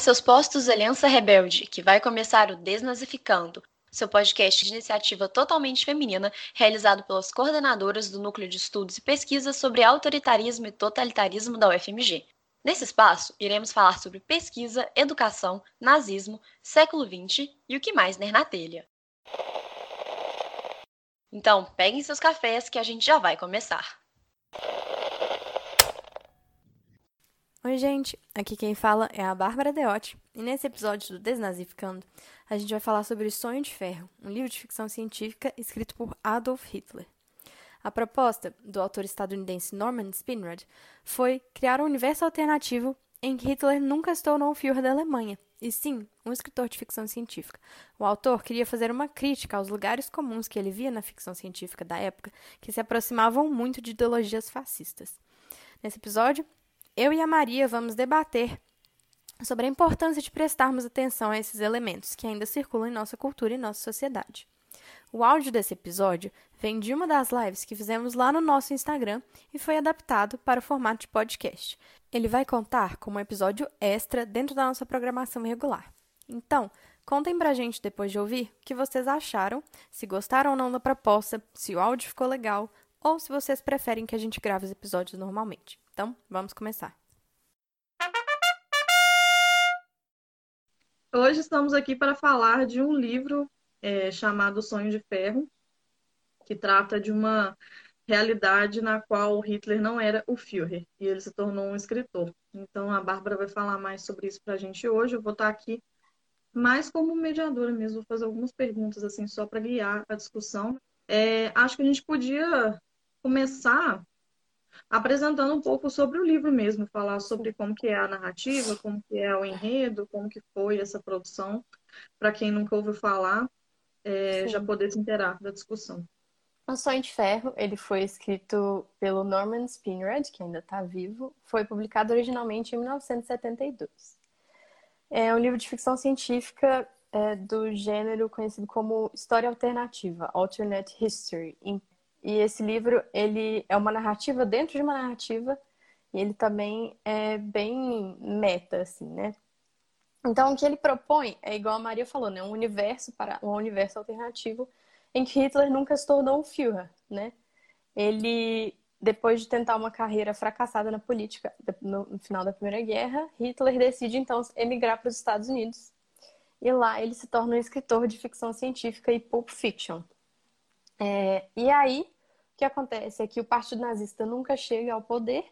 seus postos, Aliança Rebelde, que vai começar o Desnazificando, seu podcast de iniciativa totalmente feminina, realizado pelas coordenadoras do Núcleo de Estudos e Pesquisas sobre Autoritarismo e Totalitarismo da UFMG. Nesse espaço, iremos falar sobre pesquisa, educação, nazismo, século XX e o que mais ner na telha. Então, peguem seus cafés que a gente já vai começar. Oi, gente! Aqui quem fala é a Bárbara Deotti, e nesse episódio do Desnazificando, a gente vai falar sobre Sonho de Ferro, um livro de ficção científica escrito por Adolf Hitler. A proposta do autor estadunidense Norman Spinrad foi criar um universo alternativo em que Hitler nunca se tornou o Führer da Alemanha, e sim um escritor de ficção científica. O autor queria fazer uma crítica aos lugares comuns que ele via na ficção científica da época, que se aproximavam muito de ideologias fascistas. Nesse episódio, eu e a Maria vamos debater sobre a importância de prestarmos atenção a esses elementos que ainda circulam em nossa cultura e nossa sociedade. O áudio desse episódio vem de uma das lives que fizemos lá no nosso Instagram e foi adaptado para o formato de podcast. Ele vai contar como um episódio extra dentro da nossa programação regular. Então, contem pra gente depois de ouvir o que vocês acharam, se gostaram ou não da proposta, se o áudio ficou legal ou se vocês preferem que a gente grave os episódios normalmente. Então, vamos começar. Hoje estamos aqui para falar de um livro é, chamado Sonho de Ferro, que trata de uma realidade na qual Hitler não era o Führer e ele se tornou um escritor. Então a Bárbara vai falar mais sobre isso para a gente hoje. Eu vou estar aqui mais como mediadora mesmo, vou fazer algumas perguntas assim só para guiar a discussão. É, acho que a gente podia começar apresentando um pouco sobre o livro mesmo, falar sobre como que é a narrativa, como que é o enredo, como que foi essa produção, para quem nunca ouviu falar, é, já poder se inteirar da discussão. O Sonho de Ferro, ele foi escrito pelo Norman Spinrad, que ainda está vivo, foi publicado originalmente em 1972. É um livro de ficção científica é, do gênero conhecido como história alternativa, alternate history, em e esse livro, ele é uma narrativa dentro de uma narrativa e ele também é bem meta, assim, né? Então, o que ele propõe é igual a Maria falou, né? Um universo para um universo alternativo em que Hitler nunca se tornou o Führer, né? Ele, depois de tentar uma carreira fracassada na política no final da Primeira Guerra, Hitler decide então emigrar para os Estados Unidos. E lá ele se torna um escritor de ficção científica e pulp fiction. É, e aí, o que acontece é que o Partido Nazista nunca chega ao poder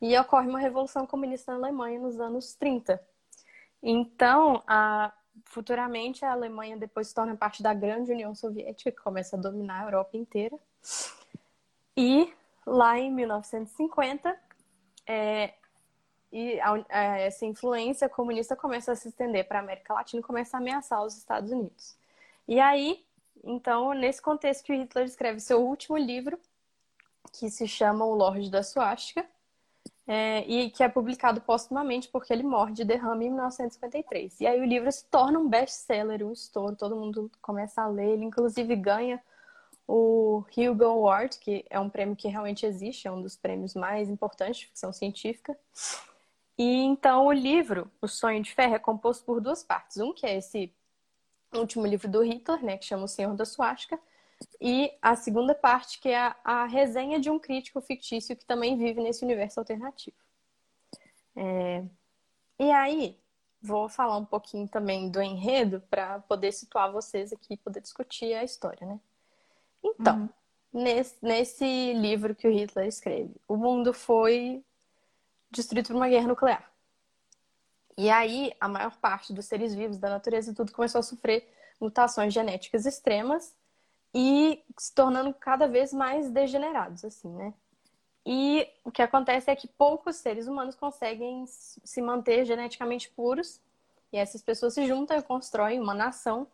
e ocorre uma revolução comunista na Alemanha nos anos 30. Então, a, futuramente, a Alemanha depois se torna parte da grande União Soviética, que começa a dominar a Europa inteira. E lá em 1950, é, e a, a, essa influência comunista começa a se estender para a América Latina e começa a ameaçar os Estados Unidos. E aí, então, nesse contexto que Hitler escreve seu último livro, que se chama O Lorde da Suástica, é, e que é publicado póstumamente porque ele morre de derrame em 1953. E aí o livro se torna um best-seller, um estouro, todo mundo começa a ler, ele inclusive ganha o Hugo Award, que é um prêmio que realmente existe, é um dos prêmios mais importantes de ficção científica. E então o livro, O Sonho de Ferro, é composto por duas partes. Um que é esse último livro do Hitler, né, que chama O Senhor da Suástica, e a segunda parte, que é a, a, resenha de um crítico fictício que também vive nesse universo alternativo. É... E aí, vou falar um pouquinho também do enredo para poder situar vocês aqui e poder discutir a história, né? Então, uhum. nesse, nesse livro que o Hitler escreve, o mundo foi destruído por uma guerra nuclear. E aí, a maior parte dos seres vivos da natureza e tudo começou a sofrer mutações genéticas extremas e se tornando cada vez mais degenerados, assim, né? E o que acontece é que poucos seres humanos conseguem se manter geneticamente puros, e essas pessoas se juntam e constroem uma nação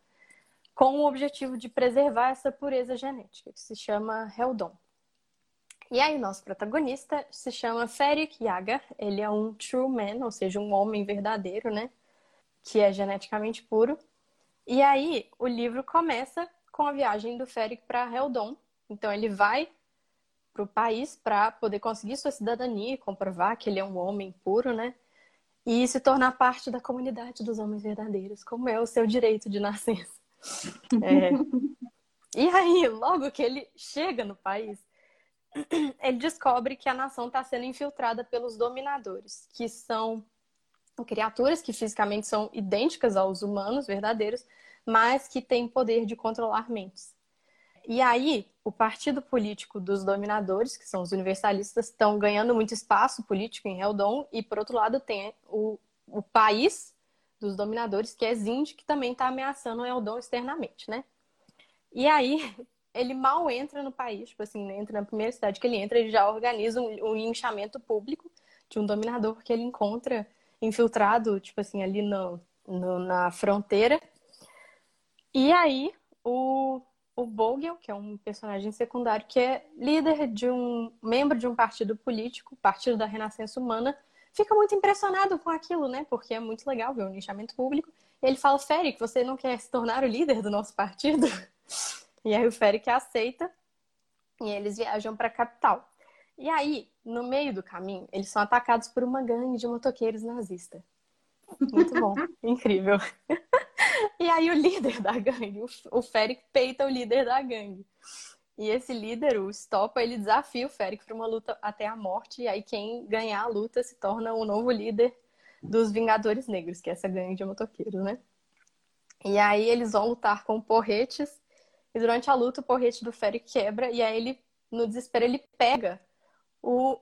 com o objetivo de preservar essa pureza genética, que se chama Heldon. E aí, nosso protagonista se chama Ferik Yaga. Ele é um true man, ou seja, um homem verdadeiro, né? Que é geneticamente puro. E aí, o livro começa com a viagem do Ferik para Heldon. Então, ele vai para o país para poder conseguir sua cidadania e comprovar que ele é um homem puro, né? E se tornar parte da comunidade dos homens verdadeiros, como é o seu direito de nascença. É. E aí, logo que ele chega no país, ele descobre que a nação está sendo infiltrada pelos dominadores, que são criaturas que fisicamente são idênticas aos humanos verdadeiros, mas que têm poder de controlar mentes. E aí, o partido político dos dominadores, que são os universalistas, estão ganhando muito espaço político em Heldon, e por outro lado tem o, o país dos dominadores, que é Zind, que também está ameaçando Heldon externamente, né? E aí, ele mal entra no país, tipo assim, entra na primeira cidade que ele entra, ele já organiza um, um linchamento público de um dominador que ele encontra infiltrado, tipo assim, ali no, no na fronteira. E aí, o, o Bogel, que é um personagem secundário, que é líder de um membro de um partido político, Partido da Renascença Humana, fica muito impressionado com aquilo, né? Porque é muito legal ver um linchamento público. E ele fala, Féric, você não quer se tornar o líder do nosso partido? E aí o Féric aceita e eles viajam para a capital. E aí, no meio do caminho, eles são atacados por uma gangue de motoqueiros nazistas. Muito bom, incrível. E aí o líder da gangue, o Féric peita o líder da gangue. E esse líder, o Stoppa, ele desafia o Féric para uma luta até a morte. E aí quem ganhar a luta se torna o novo líder dos Vingadores Negros, que é essa gangue de motoqueiros, né? E aí eles vão lutar com porretes e durante a luta, o porrete do Ferry quebra e aí ele, no desespero, ele pega o,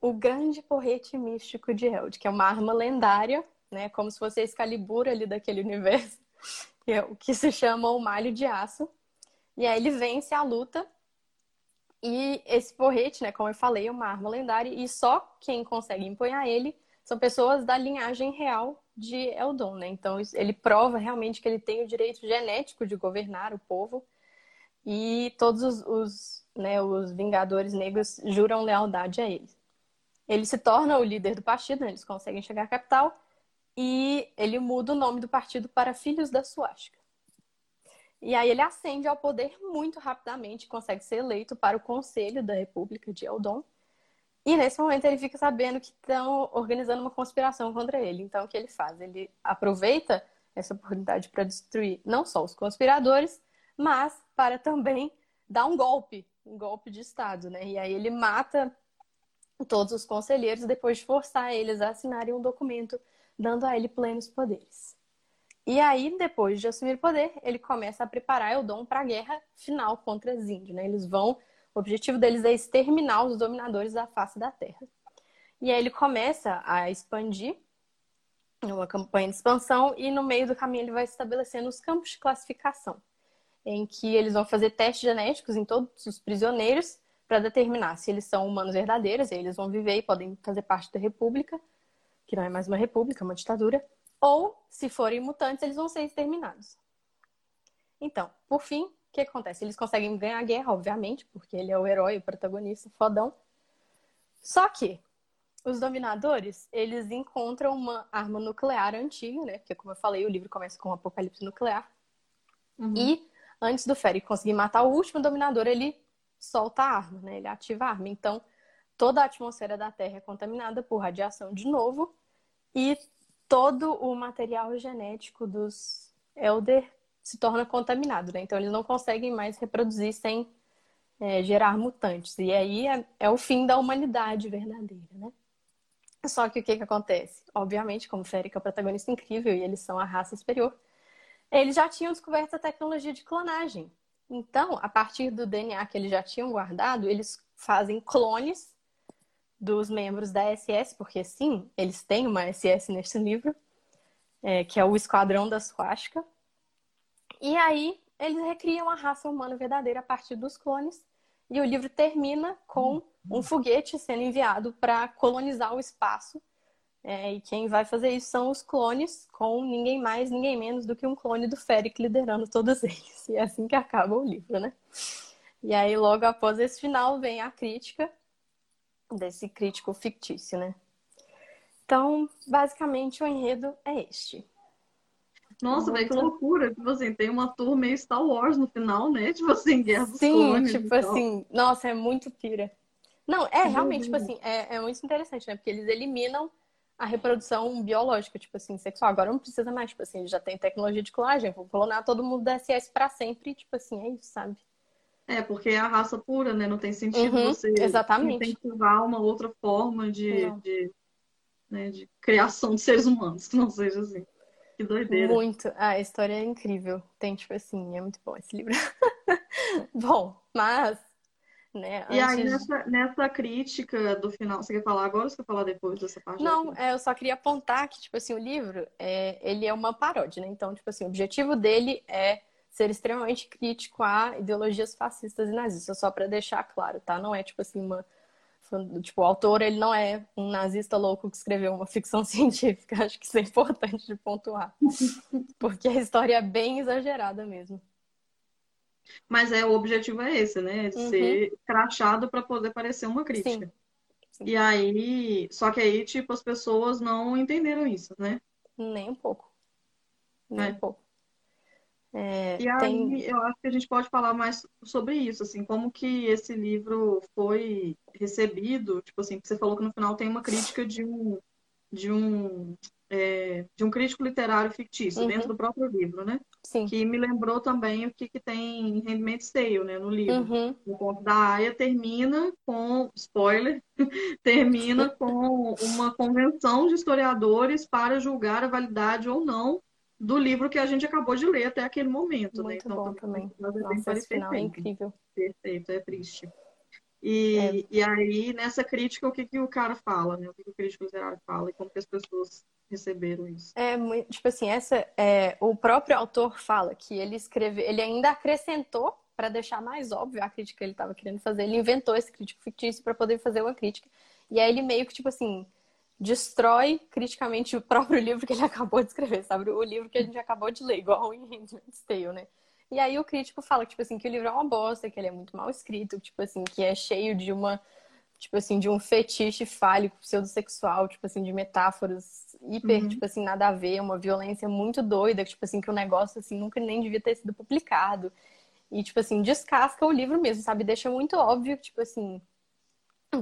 o grande porrete místico de Held, que é uma arma lendária, né? Como se fosse a Excalibur ali daquele universo, que é o que se chama o Malho de Aço. E aí ele vence a luta. E esse porrete, né, como eu falei, é uma arma lendária e só quem consegue empunhar ele são pessoas da linhagem real de Eldon, né? Então ele prova realmente que ele tem o direito genético de governar o povo e todos os, os, né, os Vingadores Negros juram lealdade a ele. Ele se torna o líder do partido, né, eles conseguem chegar à capital, e ele muda o nome do partido para Filhos da Suástica. E aí ele ascende ao poder muito rapidamente, consegue ser eleito para o Conselho da República de Eldon. E nesse momento ele fica sabendo que estão organizando uma conspiração contra ele. Então o que ele faz? Ele aproveita essa oportunidade para destruir não só os conspiradores, mas para também dar um golpe, um golpe de Estado, né? E aí ele mata todos os conselheiros depois de forçar eles a assinarem um documento dando a ele plenos poderes. E aí, depois de assumir o poder, ele começa a preparar Eldon para a guerra final contra Zind, né? Eles vão, o objetivo deles é exterminar os dominadores da face da Terra. E aí ele começa a expandir uma campanha de expansão e no meio do caminho ele vai estabelecendo os campos de classificação em que eles vão fazer testes genéticos em todos os prisioneiros para determinar se eles são humanos verdadeiros, e eles vão viver e podem fazer parte da república, que não é mais uma república, é uma ditadura, ou se forem mutantes, eles vão ser exterminados. Então, por fim, o que acontece? Eles conseguem ganhar a guerra, obviamente, porque ele é o herói, o protagonista, fodão. Só que os dominadores, eles encontram uma arma nuclear antiga, né? Porque, como eu falei, o livro começa com um apocalipse nuclear. Uhum. E antes do Féric conseguir matar o último dominador, ele solta a arma, né? Ele ativa a arma. Então, toda a atmosfera da Terra é contaminada por radiação de novo e todo o material genético dos Elder se torna contaminado, né? Então, eles não conseguem mais reproduzir sem é, gerar mutantes. E aí é, é, o fim da humanidade verdadeira, né? Só que o que, que acontece? Obviamente, como Férica é o protagonista incrível e eles são a raça superior, eles já tinham descoberto a tecnologia de clonagem. Então, a partir do DNA que eles já tinham guardado, eles fazem clones dos membros da SS, porque sim, eles têm uma SS neste livro, é, que é o Esquadrão da Swastika. E aí, eles recriam a raça humana verdadeira a partir dos clones. E o livro termina com um foguete sendo enviado para colonizar o espaço. É, e quem vai fazer isso são os clones, com ninguém mais, ninguém menos do que um clone do Feric liderando todos eles. E é assim que acaba o livro, né? E aí, logo após esse final, vem a crítica desse crítico fictício, né? Então, basicamente, o enredo é este. Nossa, velho, que loucura. Tipo assim, tem uma tour meio Star Wars no final, né? Tipo assim, Guerra dos Sim, Clones. tipo assim, nossa, é muito pira. Não, é realmente, tipo assim, é, é muito interessante, né? Porque eles eliminam a reprodução biológica, tipo assim, sexual. Agora não precisa mais, tipo assim, já tem tecnologia de clonagem, vou clonar todo mundo da SS pra sempre, tipo assim, é isso, sabe? É, porque é a raça pura, né? Não tem sentido Uhum, você exatamente. incentivar uma outra forma de, Não. de, né, de criação de seres humanos, que não seja assim. Que doideira. Muito. Ah, a história é incrível. Tem, tipo assim, é muito bom esse livro. bom, mas, né, E aí, nessa, nessa crítica do final, você quer falar agora ou você quer falar depois dessa parte? Não, é, eu só queria apontar que, tipo assim, o livro, é, ele é uma paródia, né? Então, tipo assim, o objetivo dele é ser extremamente crítico a ideologias fascistas e nazistas, só pra deixar claro, tá? Não é, tipo assim, uma... Tipo, o autor, ele não é um nazista louco que escreveu uma ficção científica. Acho que isso é importante de pontuar. Porque a história é bem exagerada mesmo. Mas é, o objetivo é esse, né? Uhum. Ser crachado para poder parecer uma crítica. Sim. E aí, só que aí, tipo, as pessoas não entenderam isso, né? Nem um pouco. Nem É. um pouco. É, E aí, tem... eu acho que a gente pode falar mais sobre isso, assim, como que esse livro foi recebido, tipo assim, você falou que no final tem uma crítica de um, de um, é, de um crítico literário fictício Uhum. dentro do próprio livro, né? Sim. Que me lembrou também o que, que tem em Handmaid's Tale, né, no livro. Uhum. O conto da Aya termina com, spoiler, termina com uma convenção de historiadores para julgar a validade ou não do livro que a gente acabou de ler até aquele momento, né? Muito bom também. é bem Nossa, esse final é incrível. Perfeito, é triste. E, É. e aí, nessa crítica, o que, que o cara fala, né? O que, que o crítico literário fala e como que as pessoas receberam isso. É muito, tipo assim, essa é o próprio autor fala que ele escreveu, ele ainda acrescentou para deixar mais óbvio a crítica que ele estava querendo fazer. Ele inventou esse crítico fictício para poder fazer uma crítica. E aí ele meio que tipo assim destrói criticamente o próprio livro que ele acabou de escrever, sabe? O livro que a gente acabou de ler, igual em Handmaid's Tale, né? E aí o crítico fala tipo assim que o livro é uma bosta, que ele é muito mal escrito, tipo assim, que é cheio de uma tipo assim, de um fetiche fálico pseudossexual, tipo assim, de metáforas hiper, Uhum. tipo assim, nada a ver, uma violência muito doida, tipo assim, que o negócio assim nunca nem devia ter sido publicado. E tipo assim, descasca o livro mesmo, sabe? Deixa muito óbvio, tipo assim,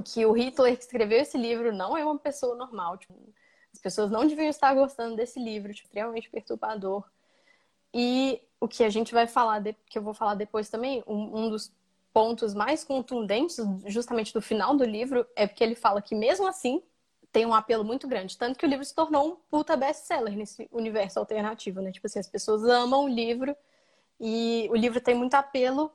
que o Hitler que escreveu esse livro não é uma pessoa normal, tipo, as pessoas não deviam estar gostando desse livro, tipo, extremamente perturbador. E o que a gente vai falar, de- que eu vou falar depois também, um, um dos pontos mais contundentes, justamente do final do livro, é porque ele fala que mesmo assim tem um apelo muito grande, tanto que o livro se tornou um puta best-seller nesse universo alternativo, né? Tipo assim, as pessoas amam o livro e o livro tem muito apelo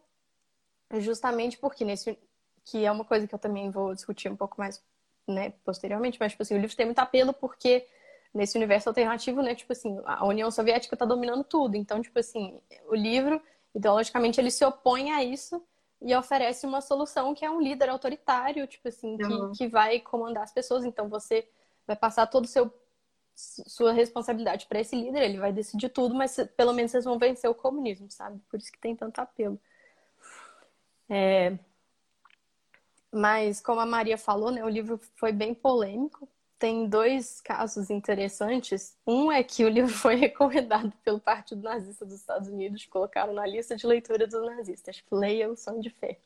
justamente porque nesse que é uma coisa que eu também vou discutir um pouco mais, né, posteriormente, mas tipo assim, o livro tem muito apelo porque nesse universo alternativo, né, tipo assim, a União Soviética tá dominando tudo. Então, tipo assim, o livro, ideologicamente, ele se opõe a isso e oferece uma solução que é um líder autoritário, tipo assim, Uhum. que, que vai comandar as pessoas. Então, você vai passar todo o seu sua responsabilidade para esse líder, ele vai decidir tudo, mas pelo menos vocês vão vencer o comunismo, sabe? Por isso que tem tanto apelo. É... Mas, como a Maria falou, né, o livro foi bem polêmico. Tem dois casos interessantes. Um é que o livro foi recomendado pelo Partido Nazista dos Estados Unidos, colocaram na lista de leitura dos nazistas. Leia o Sonho de Ferro.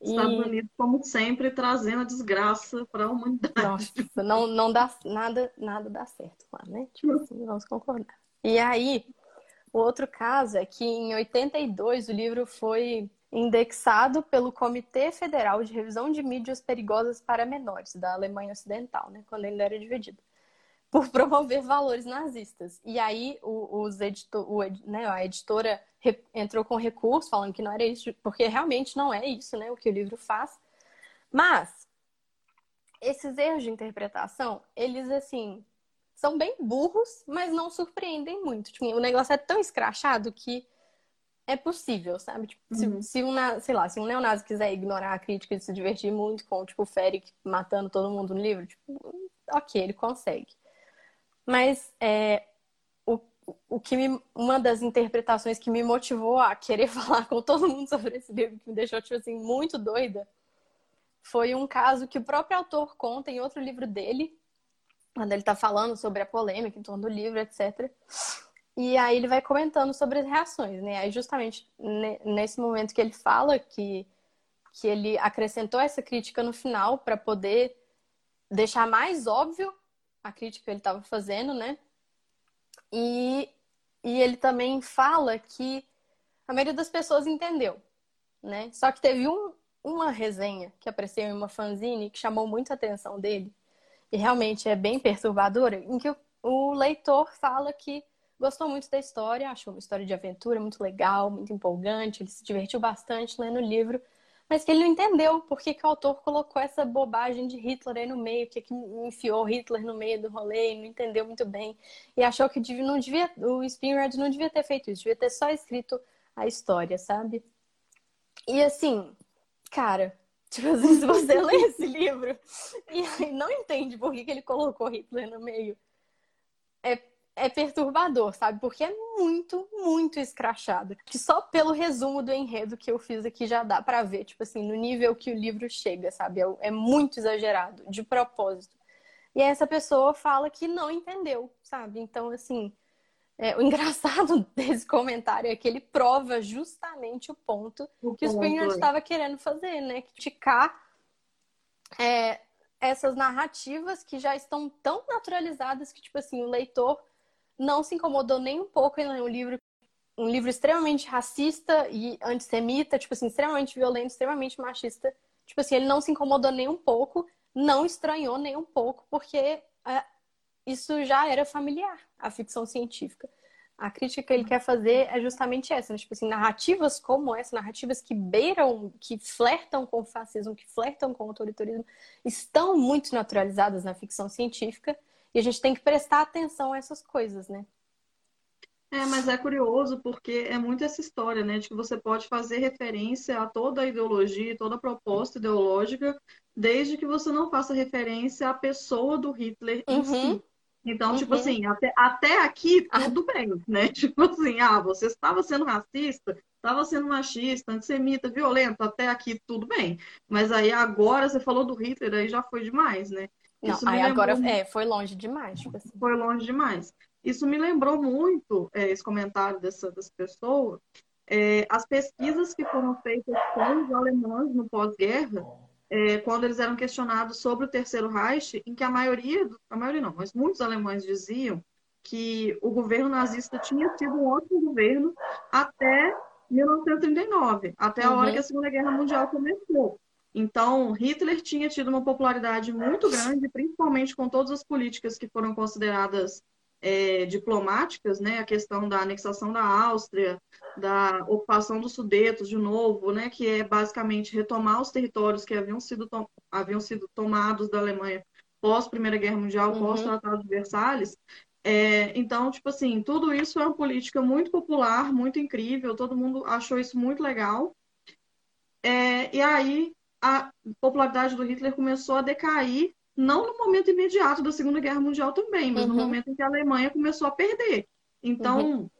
E... Estados Unidos, como sempre, trazendo a desgraça para a humanidade. Nossa, não, não dá nada, nada dá certo lá, né? Tipo assim, vamos concordar. E aí, o outro caso é que em 82 o livro foi indexado pelo Comitê Federal de Revisão de Mídias Perigosas para Menores, da Alemanha Ocidental, né? Quando ainda era dividido. Por promover valores nazistas. E aí, o, os editor, o, né, a editora re, entrou com recurso, falando que não era isso, porque realmente não é isso, né? O que o livro faz. Mas, esses erros de interpretação, eles, assim, são bem burros, mas não surpreendem muito. Tipo, o negócio é tão escrachado que é possível, sabe? Tipo, Uhum. se, se um, sei lá, se um neonazi quiser ignorar a crítica e se divertir muito com, tipo, o Feric matando todo mundo no livro, tipo, ok, ele consegue. Mas é, o, o que me, uma das interpretações que me motivou a querer falar com todo mundo sobre esse livro, que me deixou, tipo assim, muito doida, foi um caso que o próprio autor conta em outro livro dele, quando ele tá falando sobre a polêmica em torno do livro, etc. E aí ele vai comentando sobre as reações, né? Aí justamente ne- nesse momento que ele fala que, que ele acrescentou essa crítica no final para poder deixar mais óbvio a crítica que ele estava fazendo, né? E, e ele também fala que a maioria das pessoas entendeu, né? Só que teve um, uma resenha que apareceu em uma fanzine que chamou muito a atenção dele, e realmente é bem perturbadora, em que o, o leitor fala que gostou muito da história, achou uma história de aventura muito legal, muito empolgante, ele se divertiu bastante lendo o livro, mas que ele não entendeu por que, que o autor colocou essa bobagem de Hitler aí no meio, que, que enfiou Hitler no meio do rolê não entendeu muito bem. E achou que não devia, o Spinrad não devia ter feito isso, devia ter só escrito a história, sabe? E assim, cara, tipo assim, se você lê esse livro e não entende por que, que ele colocou Hitler no meio, é, é perturbador, sabe? Porque é muito, muito escrachado. Que só pelo resumo do enredo que eu fiz aqui já dá pra ver, tipo assim, no nível que o livro chega, sabe? É, é muito exagerado, de propósito. E aí essa pessoa fala que não entendeu, sabe? Então, assim, é, o engraçado desse comentário é que ele prova justamente o ponto O que o Springer é. estava querendo fazer, né? Criticar é, essas narrativas que já estão tão naturalizadas que, tipo assim, o leitor não se incomodou nem um pouco em ler um livro, um livro extremamente racista e antissemita, tipo assim, extremamente violento, extremamente machista. Tipo assim, ele não se incomodou nem um pouco, não estranhou nem um pouco, porque é, isso já era familiar, a ficção científica. A crítica que ele quer fazer é justamente essa, né? Tipo assim, narrativas como essa, narrativas que beiram, que flertam com o fascismo, que flertam com o autoritarismo, estão muito naturalizadas na ficção científica e a gente tem que prestar atenção a essas coisas, né? É, mas é curioso porque é muito essa história, né, de que você pode fazer referência a toda a ideologia, toda a proposta ideológica, desde que você não faça referência à pessoa do Hitler em Uhum. si. Então, tipo Uhum. assim, até, até aqui tudo bem, né? Tipo assim, ah, você estava sendo racista, estava sendo machista, antissemita, violento, até aqui tudo bem. Mas aí agora você falou do Hitler, aí já foi demais, né? Não, aí agora lembrou é, foi longe demais, tipo assim. foi longe demais. Isso me lembrou muito, é, esse comentário dessa, dessa pessoa, é, as pesquisas que foram feitas com os alemães no pós-guerra, é, quando eles eram questionados sobre o Terceiro Reich, em que a maioria, a maioria não, mas muitos alemães diziam que o governo nazista tinha sido um ótimo governo até 1939, até a hora Uhum. que a Segunda Guerra Mundial começou. Então, Hitler tinha tido uma popularidade muito grande, principalmente com todas as políticas que foram consideradas é, diplomáticas, né? A questão da anexação da Áustria, da ocupação dos Sudetos de novo, né? Que é basicamente retomar os territórios que haviam sido, haviam sido tomados da Alemanha pós Primeira Guerra Mundial, Uhum. pós Tratado de Versalhes. É, então, tipo assim, tudo isso é uma política muito popular, muito incrível, todo mundo achou isso muito legal. É, e aí a popularidade do Hitler começou a decair, não no momento imediato da Segunda Guerra Mundial também, mas no Uhum. momento em que a Alemanha começou a perder. Então,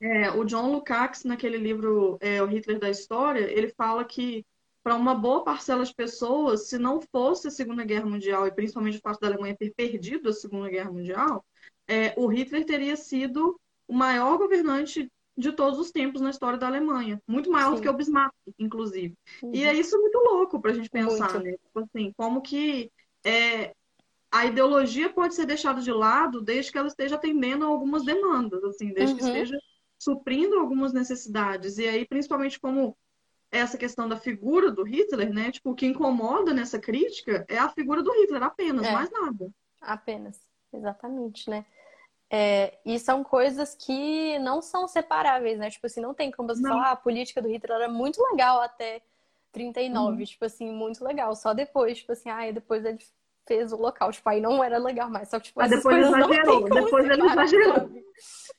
é, o John Lukács, naquele livro é, O Hitler da História, ele fala que para uma boa parcela de pessoas, se não fosse a Segunda Guerra Mundial, e principalmente o fato da Alemanha ter perdido a Segunda Guerra Mundial, é, o Hitler teria sido o maior governante de todos os tempos na história da Alemanha. Muito maior do Sim. que o Bismarck, inclusive. Uhum. E é isso muito louco para a gente pensar, Muito. né? Tipo assim, como que é, a ideologia pode ser deixada de lado desde que ela esteja atendendo a algumas demandas, assim, desde que Uhum. esteja suprindo algumas necessidades. E aí, principalmente como essa questão da figura do Hitler, né? Tipo, o que incomoda nessa crítica é a figura do Hitler apenas, É. mais nada. Apenas, exatamente, né? É, e são coisas que não são separáveis, né? Tipo assim, não tem como você Não. falar, ah, a política do Hitler era muito legal até 39, Uhum. tipo assim, muito legal. Só depois, tipo assim, ah, e depois ele fez o local. Tipo, aí não era legal mais. Só que, tipo, Mas depois exagerou. Depois ele exagerou.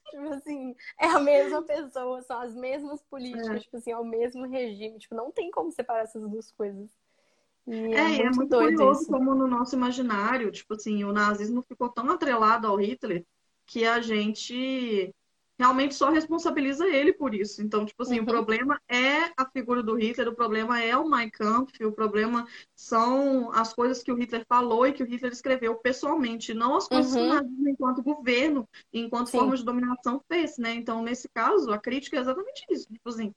Tipo assim, é a mesma pessoa, são as mesmas políticas, é. tipo assim, é o mesmo regime. Tipo, não tem como separar essas duas coisas. E é, é, muito, é muito curioso isso. como no nosso imaginário, tipo assim, o nazismo ficou tão atrelado ao Hitler que a gente realmente só responsabiliza ele por isso. Então, tipo assim, uhum. o problema é a figura do Hitler, o problema é o Mein Kampf, o problema são as coisas que o Hitler falou e que o Hitler escreveu pessoalmente, não as coisas uhum. que o nazismo, enquanto governo, enquanto Sim. forma de dominação, fez, né? Então, nesse caso, a crítica é exatamente isso. Tipo assim,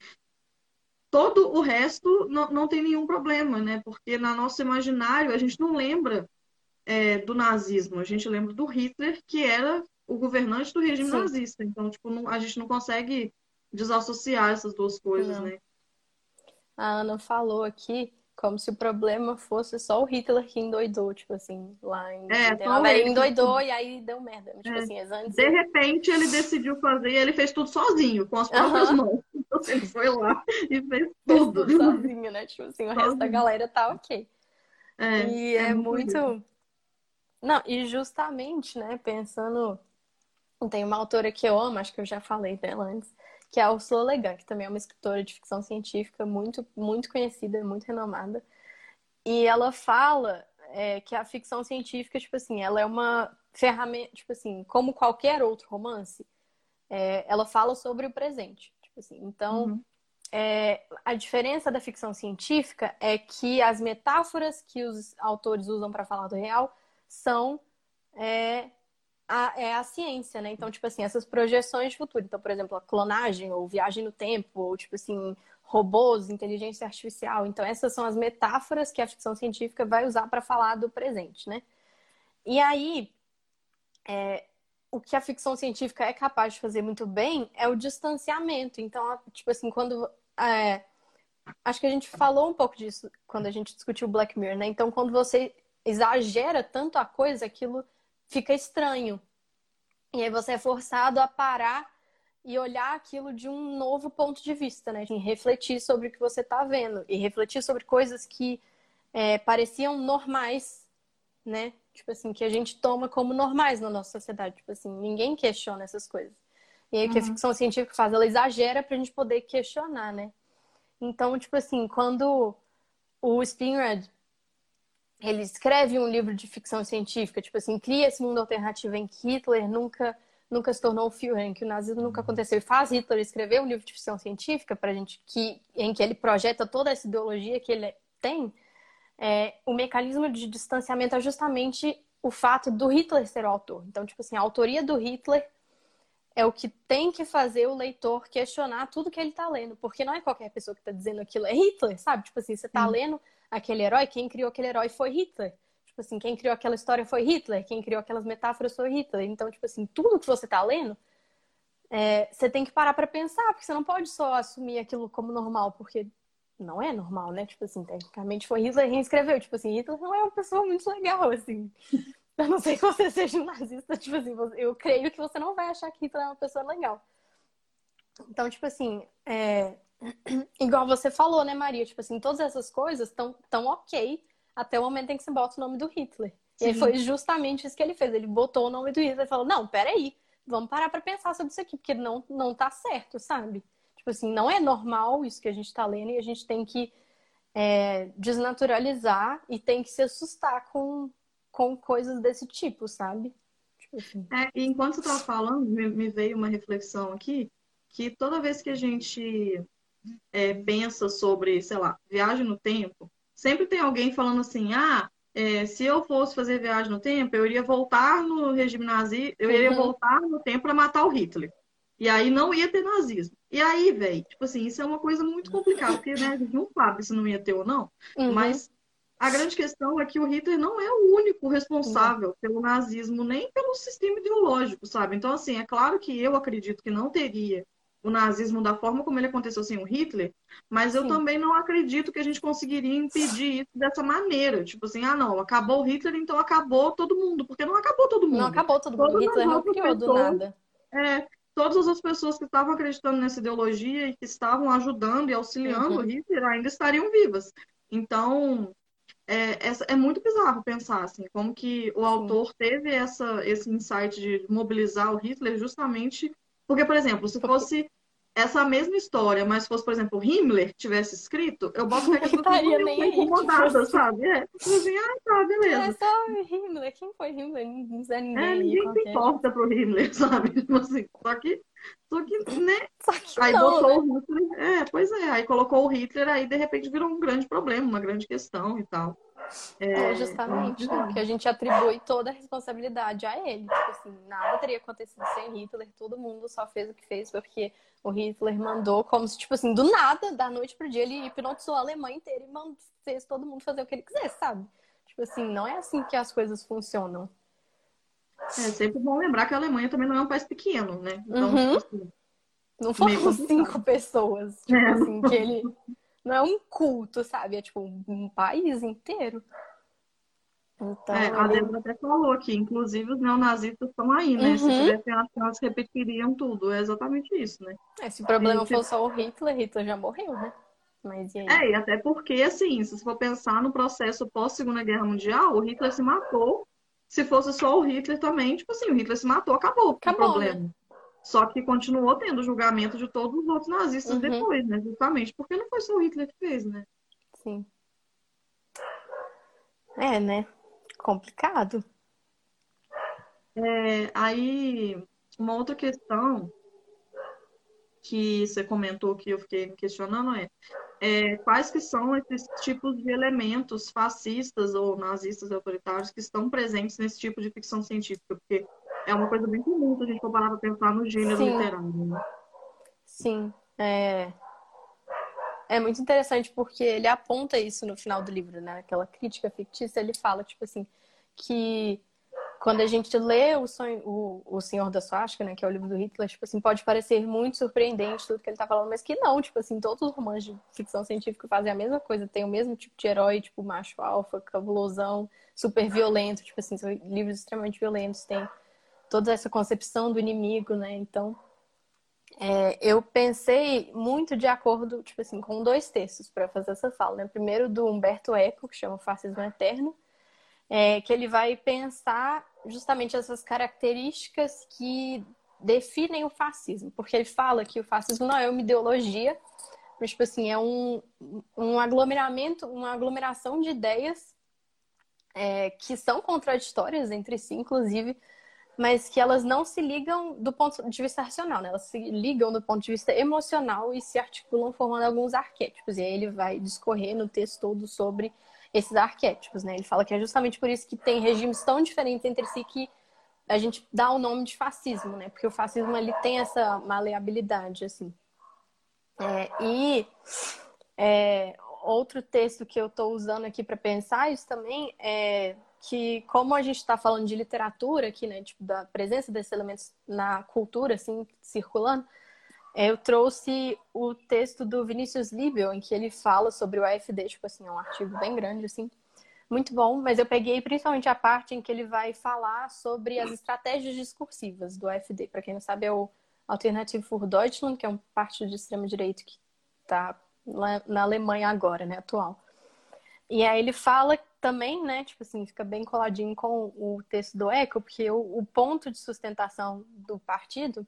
todo o resto não, não tem nenhum problema, né? Porque na nosso imaginário a gente não lembra é, do nazismo, a gente lembra do Hitler, que era o governante do regime Sim. nazista. Então, tipo, não, a gente não consegue desassociar essas duas coisas, não. né? A Ana falou aqui como se o problema fosse só o Hitler que endoidou, tipo assim, lá em. É, ele endoidou e aí deu merda. Tipo é. assim, antes... De repente ele decidiu fazer e ele fez tudo sozinho, com as próprias mãos. Então ele foi lá e fez tudo. Fez tudo sozinho, né? Tipo assim, o sozinho. resto da galera tá ok. É, e é, é muito. muito... Não, e justamente, né, pensando tem uma autora que eu amo, acho que eu já falei dela antes, que é a Ursula Le Guin, que também é uma escritora de ficção científica muito, muito conhecida, muito renomada. E ela fala é, que a ficção científica, tipo assim, ela é uma ferramenta, tipo assim, como qualquer outro romance, é, ela fala sobre o presente. Tipo assim, então, uhum. é, a diferença da ficção científica é que as metáforas que os autores usam para falar do real são é, a, é a ciência, né? Então, tipo assim, essas projeções de futuro. Então, por exemplo, a clonagem, ou viagem no tempo, ou tipo assim, robôs, inteligência artificial. Então, essas são as metáforas que a ficção científica vai usar para falar do presente, né? E aí, é, o que a ficção científica é capaz de fazer muito bem é o distanciamento. Então, tipo assim, quando. É, acho que a gente falou um pouco disso quando a gente discutiu Black Mirror, né? Então, quando você exagera tanto a coisa, aquilo fica estranho. E aí você é forçado a parar e olhar aquilo de um novo ponto de vista, né? De refletir sobre o que você está vendo e refletir sobre coisas que é, pareciam normais, né? Tipo assim, que a gente toma como normais na nossa sociedade. Tipo assim, ninguém questiona essas coisas. E aí o que a uhum. ficção científica faz? Ela exagera para a gente poder questionar, né? Então, tipo assim, quando o Spinrad ele escreve um livro de ficção científica, tipo assim, cria esse mundo alternativo em que Hitler nunca nunca se tornou o Führer, em que o nazismo nunca aconteceu. E faz Hitler escrever um livro de ficção científica para gente que em que ele projeta toda essa ideologia que ele tem. É, o mecanismo de distanciamento é justamente o fato do Hitler ser o autor. Então, tipo assim, a autoria do Hitler é o que tem que fazer o leitor questionar tudo que ele está lendo, porque não é qualquer pessoa que está dizendo aquilo, é Hitler, sabe? Tipo assim, você está lendo aquele herói, quem criou aquele herói foi Hitler. Tipo assim, quem criou aquela história foi Hitler, quem criou aquelas metáforas foi Hitler. Então, tipo assim, tudo que você tá lendo, é, você tem que parar para pensar, porque você não pode só assumir aquilo como normal, porque não é normal, né? Tipo assim, tecnicamente foi Hitler quem escreveu. Tipo assim, Hitler não é uma pessoa muito legal, assim. Eu não sei que você seja um nazista, tipo assim, eu creio que você não vai achar que Hitler é uma pessoa legal. Então, tipo assim, é, Igual você falou, né, Maria? Tipo assim, todas essas coisas estão tão ok até o momento em que você bota o nome do Hitler. Sim. E foi justamente isso que ele fez. Ele botou o nome do Hitler e falou: Não, peraí, vamos parar para pensar sobre isso aqui, porque não, não tá certo, sabe? Tipo assim, não é normal isso que a gente tá lendo e a gente tem que é, desnaturalizar e tem que se assustar com, com coisas desse tipo, sabe? Tipo assim. É, enquanto você tava falando, me, me veio uma reflexão aqui que toda vez que a gente é, pensa sobre, sei lá, viagem no tempo, sempre tem alguém falando assim, ah, é, se eu fosse fazer viagem no tempo, eu iria voltar no regime nazi, eu iria uhum. voltar no tempo para matar o Hitler. E aí não ia ter nazismo. E aí, velho, tipo assim, isso é uma coisa muito complicada, porque né, a gente não sabe se não ia ter ou não, uhum. mas a grande questão é que o Hitler não é o único responsável uhum. pelo nazismo, nem pelo sistema ideológico, sabe? Então, assim, é claro que eu acredito que não teria o nazismo da forma como ele aconteceu sem o Hitler, mas eu também não acredito que a gente conseguiria impedir isso dessa maneira. Tipo assim, ah, não, acabou o Hitler, então acabou todo mundo, porque não acabou todo mundo. Não acabou todo mundo, Hitler não criou do nada. É, todas as outras pessoas que estavam acreditando nessa ideologia e que estavam ajudando e auxiliando uhum. o Hitler ainda estariam vivas. Então, é, é, é, muito bizarro pensar assim, como que o Sim. autor teve essa, esse insight de mobilizar o Hitler justamente porque, por exemplo, se fosse essa mesma história, mas fosse, por exemplo, Himmler tivesse escrito, eu boto que pessoas estaria nem aí, incomodadas, tipo... sabe? É, assim, ah, tá, beleza. É só Himmler, quem foi Himmler? Não sei ninguém. É, ninguém se importa pro Himmler, sabe? Tipo assim, só que, só que, né? Só que aí não, botou né? o Hitler, é, pois é, aí colocou o Hitler, aí de repente virou um grande problema, uma grande questão e tal. É, é justamente, né? porque a gente atribui toda a responsabilidade a ele. Tipo assim, nada teria acontecido sem Hitler, todo mundo só fez o que fez porque o Hitler mandou, como se, tipo assim, do nada, da noite pro dia, ele hipnotizou a Alemanha inteira e mandou, fez todo mundo fazer o que ele quisesse, sabe? Tipo assim, não é assim que as coisas funcionam. É sempre bom lembrar que a Alemanha também não é um país pequeno, né? Então, uhum. tipo assim, não foram cinco pessoas, tipo é. assim, que ele não é um culto, sabe? É tipo um país inteiro. Então, é, a Débora até falou aqui, inclusive os neonazistas estão aí, né? Uhum. Se tivessem a chance, repetiriam tudo. É exatamente isso, né? É, se o problema gente... fosse só o Hitler, Hitler já morreu, né? Mas e aí? É, e até porque, assim, se você for pensar no processo pós-Segunda Guerra Mundial, o Hitler se matou. Se fosse só o Hitler também, tipo assim, o Hitler se matou, acabou, acabou o problema. Né? Só que continuou tendo julgamento de todos os outros nazistas uhum. depois, né? Justamente porque não foi só o Hitler que fez, né? Sim. É, né? Complicado. É, aí, uma outra questão que você comentou que eu fiquei questionando é, é, quais que são esses tipos de elementos fascistas ou nazistas autoritários que estão presentes nesse tipo de ficção científica? Porque é uma coisa bem comum se a gente for parar para pensar no gênero Sim. literário. Né? Sim, é... é muito interessante porque ele aponta isso no final do livro, né? Aquela crítica fictícia, ele fala, tipo assim, que quando a gente lê o, sonho, o, o Senhor da Suástica, né, que é o livro do Hitler, tipo assim, pode parecer muito surpreendente tudo que ele tá falando, mas que não, tipo assim, todos os romances de ficção científica fazem a mesma coisa, tem o mesmo tipo de herói, tipo macho alfa, cabulosão, super violento, tipo assim, são livros extremamente violentos, tem toda essa concepção do inimigo, né? Então, é, eu pensei muito de acordo, tipo assim, com dois textos para fazer essa fala, né? Primeiro do Humberto Eco, que chama Fascismo Eterno, é, que ele vai pensar justamente essas características que definem o fascismo, porque ele fala que o fascismo não é uma ideologia, mas tipo assim, é um, um aglomeramento, uma aglomeração de ideias é, que são contraditórias entre si, inclusive mas que elas não se ligam do ponto de vista racional, né? Elas se ligam do ponto de vista emocional e se articulam formando alguns arquétipos. E aí ele vai discorrer no texto todo sobre esses arquétipos, né? Ele fala que é justamente por isso que tem regimes tão diferentes entre si que a gente dá o nome de fascismo, né? Porque o fascismo ele tem essa maleabilidade, assim. É, e é, outro texto que eu estou usando aqui para pensar isso também é que como a gente está falando de literatura aqui, né, tipo, da presença desses elementos na cultura, assim, circulando, eu trouxe o texto do Vinícius Libel, em que ele fala sobre o AFD, tipo assim, é um artigo bem grande, assim, muito bom, mas eu peguei principalmente a parte em que ele vai falar sobre as estratégias discursivas do AFD. Para quem não sabe, é o Alternative für Deutschland, que é um partido de extrema-direita que está na Alemanha agora, né, atual. E aí ele fala também, né, tipo assim, fica bem coladinho com o texto do Eco, porque o, o ponto de sustentação do partido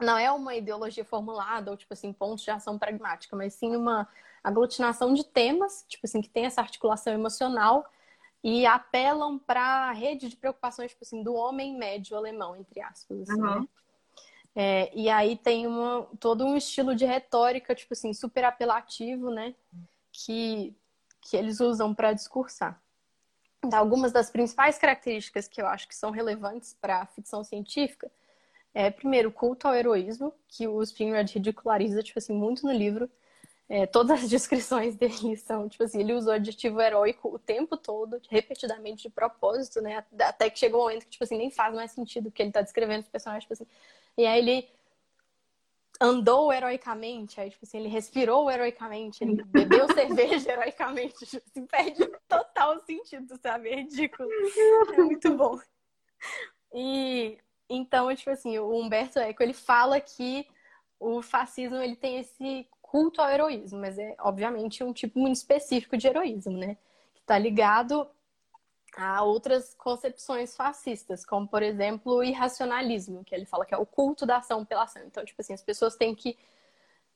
não é uma ideologia formulada ou, tipo assim, pontos de ação pragmática, mas sim uma aglutinação de temas, tipo assim, que tem essa articulação emocional e apelam para a rede de preocupações, tipo assim, do homem médio alemão, entre aspas, assim, uhum. né? É, e aí tem uma, todo um estilo de retórica, tipo assim, super apelativo, né? Que que eles usam para discursar. Então, algumas das principais características que eu acho que são relevantes para a ficção científica é, primeiro, culto ao heroísmo, que o Spinrad ridiculariza, tipo assim, muito no livro. É, todas as descrições dele são, tipo assim, ele usou o adjetivo heróico o tempo todo, repetidamente, de propósito, né? Até que chegou um momento que, tipo assim, nem faz mais sentido o que ele tá descrevendo os personagens, tipo assim. E aí ele andou heroicamente, aí, tipo assim, ele respirou heroicamente, ele bebeu cerveja heroicamente, tipo assim, perde total sentido, sabe? É ridículo. É muito bom. E então, tipo assim, o Humberto Eco, ele fala que o fascismo, ele tem esse culto ao heroísmo, mas é, obviamente, um tipo muito específico de heroísmo, né? está ligado a outras concepções fascistas, como, por exemplo, o irracionalismo, que ele fala que é o culto da ação pela ação. Então, tipo assim, as pessoas têm que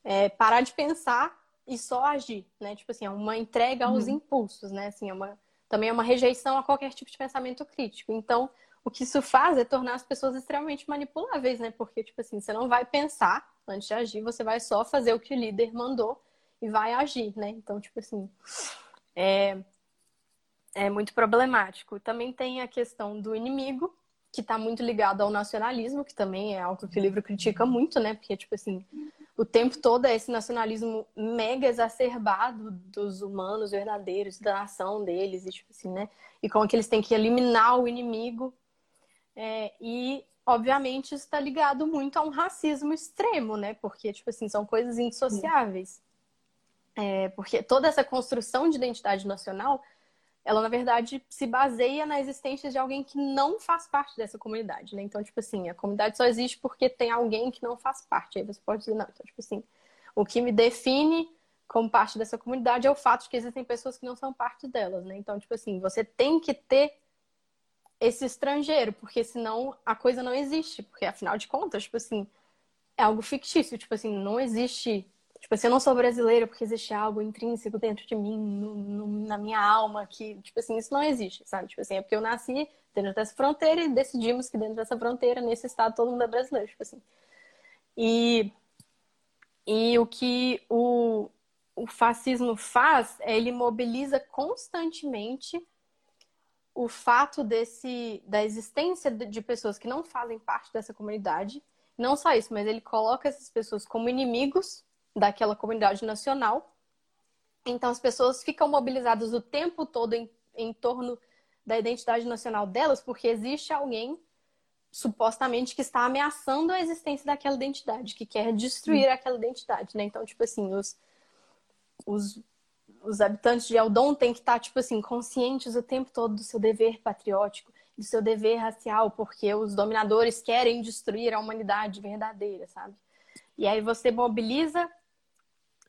é, parar de pensar e só agir, né? Tipo assim, é uma entrega aos uhum. impulsos, né? Assim, é uma, também é uma rejeição a qualquer tipo de pensamento crítico. Então, o que isso faz é tornar as pessoas extremamente manipuláveis, né? Porque, tipo assim, você não vai pensar antes de agir, você vai só fazer o que o líder mandou e vai agir, né? Então, tipo assim, é, é muito problemático. Também tem a questão do inimigo, que está muito ligado ao nacionalismo, que também é algo que o livro critica muito, né? Porque, tipo assim, o tempo todo é esse nacionalismo mega exacerbado dos humanos verdadeiros, da nação deles, e tipo assim, né? E como que eles têm que eliminar o inimigo. É, e, obviamente, isso está ligado muito a um racismo extremo, né? Porque, tipo assim, são coisas indissociáveis. É, porque toda essa construção de identidade nacional ela na verdade se baseia na existência de alguém que não faz parte dessa comunidade, né? Então, tipo assim, a comunidade só existe porque tem alguém que não faz parte. Aí você pode dizer, não, então, tipo assim, o que me define como parte dessa comunidade é o fato de que existem pessoas que não são parte delas, né? Então, tipo assim, você tem que ter esse estrangeiro, porque senão a coisa não existe, porque afinal de contas, tipo assim, é algo fictício, tipo assim, não existe Tipo assim, eu não sou brasileira porque existe algo intrínseco dentro de mim, no, no, na minha alma, que, tipo assim, isso não existe, sabe? Tipo assim, é porque eu nasci dentro dessa fronteira e decidimos que dentro dessa fronteira, nesse estado, todo mundo é brasileiro, tipo assim. E, e o que o, o fascismo faz é ele mobiliza constantemente o fato desse da existência de pessoas que não fazem parte dessa comunidade. Não só isso, mas ele coloca essas pessoas como inimigos daquela comunidade nacional. Então, as pessoas ficam mobilizadas o tempo todo em, em torno da identidade nacional delas, porque existe alguém supostamente que está ameaçando a existência daquela identidade, que quer destruir hum. aquela identidade, né? Então, tipo assim, os, os, os habitantes de Eldon têm que estar, tipo assim, conscientes o tempo todo do seu dever patriótico, do seu dever racial, porque os dominadores querem destruir a humanidade verdadeira, sabe? E aí você mobiliza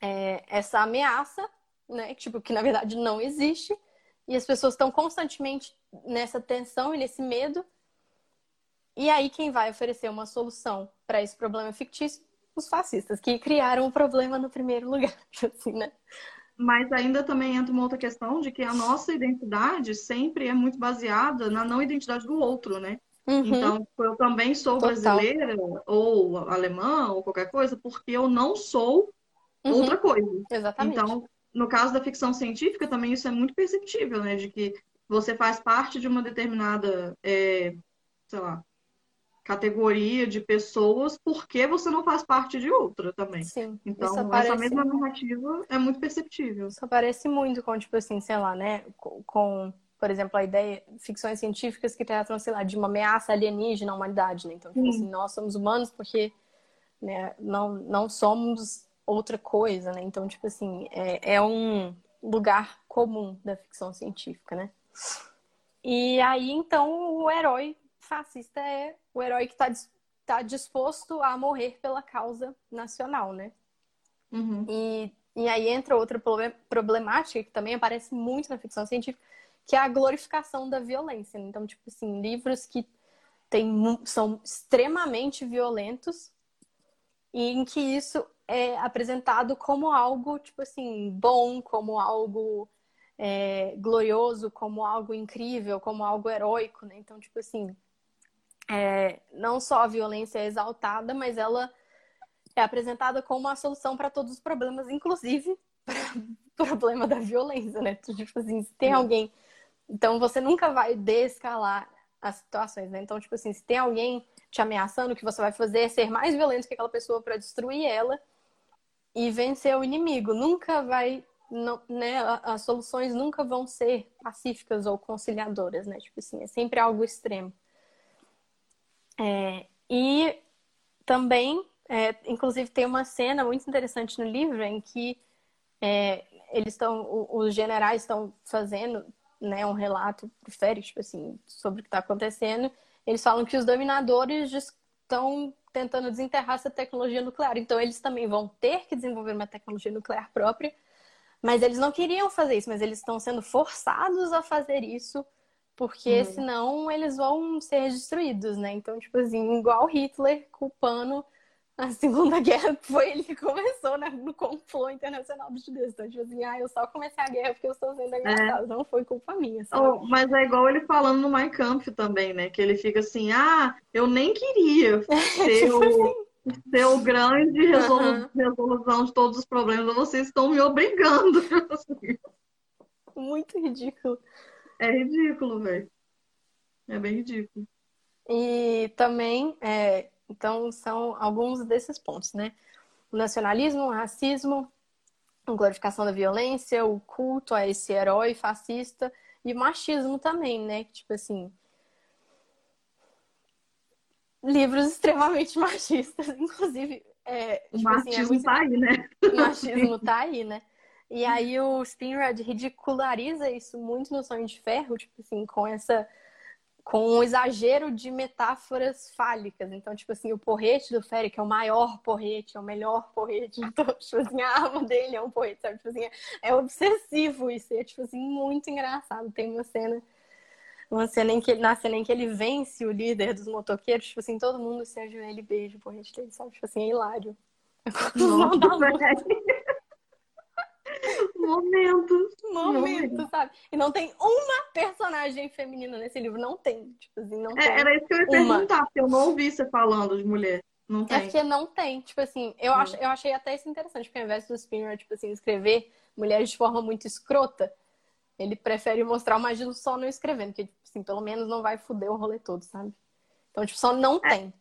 é, essa ameaça, né? Tipo, que na verdade não existe. E as pessoas estão constantemente nessa tensão e nesse medo. E aí quem vai oferecer uma solução para esse problema fictício? Os fascistas, que criaram o problema no primeiro lugar, assim, né? Mas ainda também entra uma outra questão de que a nossa identidade sempre é muito baseada na não identidade do outro, né? Uhum. Então, eu também sou Total. brasileira, ou alemã, ou qualquer coisa, porque eu não sou uhum. outra coisa. Exatamente. Então, no caso da ficção científica, também isso é muito perceptível, né? De que você faz parte de uma determinada, é, sei lá, categoria de pessoas porque você não faz parte de outra também. Sim. Então, essa mesma narrativa é muito perceptível. Isso aparece muito com, tipo assim, sei lá, né? Com, por exemplo, a ideia, ficções científicas que tratam, sei lá, de uma ameaça alienígena à humanidade, né? Então, tipo assim, nós somos humanos porque né, não, não somos outra coisa, né? Então, tipo assim, é, é um lugar comum da ficção científica, né? E aí, então, o herói fascista é o herói que está tá disposto a morrer pela causa nacional, né? Uhum. E, e aí entra outra problemática que também aparece muito na ficção científica, que é a glorificação da violência. Né? Então, tipo assim, livros que tem, são extremamente violentos e em que isso é apresentado como algo, tipo assim, bom, como algo é, glorioso, como algo incrível, como algo heróico, né? Então, tipo assim, é, não só a violência é exaltada, mas ela é apresentada como uma solução para todos os problemas, inclusive para o problema da violência, né? Tipo assim, se tem alguém. Então, você nunca vai descalar as situações, né? Então, tipo assim, se tem alguém te ameaçando, o que você vai fazer é ser mais violento que aquela pessoa para destruir ela e vencer o inimigo. Nunca vai, não, né? As soluções nunca vão ser pacíficas ou conciliadoras, né? Tipo assim, é sempre algo extremo. É, e também, é, inclusive, tem uma cena muito interessante no livro em que é, eles estão, os generais estão fazendo, né, um relato pro tipo assim, sobre o que está acontecendo. Eles falam que os dominadores estão tentando desenterrar essa tecnologia nuclear. Então, eles também vão ter que desenvolver uma tecnologia nuclear própria Mas eles não queriam fazer isso, mas eles estão sendo forçados a fazer isso, porque uhum. senão eles vão ser destruídos, né? Então, tipo assim, igual Hitler culpando a Segunda Guerra, foi ele que começou né, no complô internacional dos judeus. Então, tipo assim, ah, eu só comecei a guerra porque eu estou sendo ameaçado, é. não foi culpa minha. Oh, mas é igual ele falando no Mein Kampf também, né? Que ele fica assim, ah, eu nem queria ser tipo o... Assim ser o grande resolu uhum. resolução de todos os problemas, vocês estão me obrigando. Muito ridículo. É ridículo, velho. É bem ridículo. E também, é, então, são alguns desses pontos, né? O nacionalismo, o racismo, a glorificação da violência, o culto a esse herói fascista e o machismo também, né? Tipo assim, livros extremamente machistas, inclusive. É, tipo o machismo assim, é muito... tá aí, né? O machismo tá aí, né? E aí o Spinrad ridiculariza isso muito no Sonho de Ferro, tipo assim, com essa com um exagero de metáforas fálicas. Então, tipo assim, o porrete do Féric é o maior porrete, é o melhor porrete todos. Tipo assim, a arma dele é um porrete, sabe? Tipo assim, é obsessivo isso. É, tipo assim, muito engraçado. Tem uma cena uma cena em que, na cena em que ele vence o líder dos motoqueiros, tipo assim, todo mundo se ajoelha e beija o porrete dele, sabe? Tipo assim, é hilário. Momento. Momento, sabe? E não tem uma personagem feminina nesse livro. Não tem. Tipo assim, não é, tem. Era isso que eu ia perguntar, porque eu não ouvi você falando de mulher. Não é tem. É porque não tem. Tipo assim, eu, ach, eu achei até isso interessante, porque ao invés do Spinner, tipo assim, escrever mulheres de forma muito escrota, ele prefere mostrar o magismo só não escrevendo, porque, tipo assim, pelo menos não vai foder o rolê todo, sabe? Então, tipo, só não é, tem.